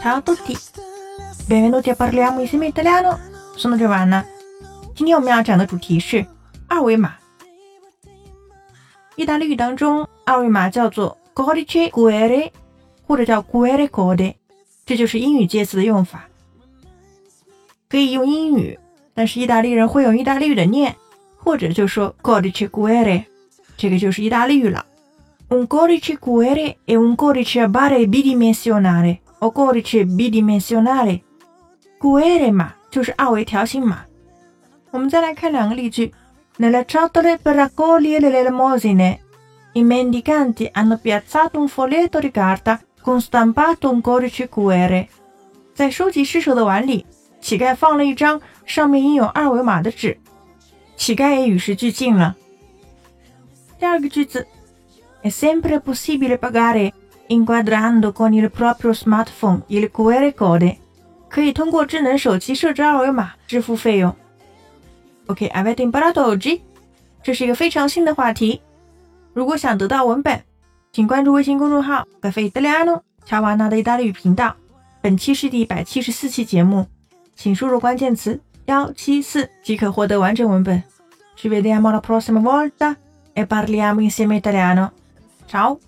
Ciao a tutti, benvenuti a parliamo insieme italiano. Sono Giovanna。今天我们要讲的主题是二维码。意大利语当中，二维码叫做 codice QR，或者叫 QR code，这就是英语介词的用法。可以用英语，但是意大利人会用意大利语的念，或者就说 codice QR，这个就是意大利语了。Un codice QR è un codice a barre bidimensionale o codice bidimensionale。QR 码就是二维条形码。我们再来看两个例句。Nelle ciotole per raccogliere le elemosine, i mendicanti hanno piazzato un foglietto di carta con stampato un codice QR。在收集施舍的碗里，乞丐放了一张上面印有二维码的纸，乞丐也与时俱进了。第二个句子，È sempre possibile pagare inquadrando con il proprio smartphone il QR code。可以通过智能手机设置二维码支付费用。OK，avete imparato oggi？这是一个非常新的话题。如果想得到文本，请关注微信公众号“咖啡意大利诺”乔瓦纳的意大利语频道。本期是第一百七十四期节目，请输入关键词幺七四即可获得完整文本。Ci vediamo la prossima volta e parliamo insieme italiano。Ciao。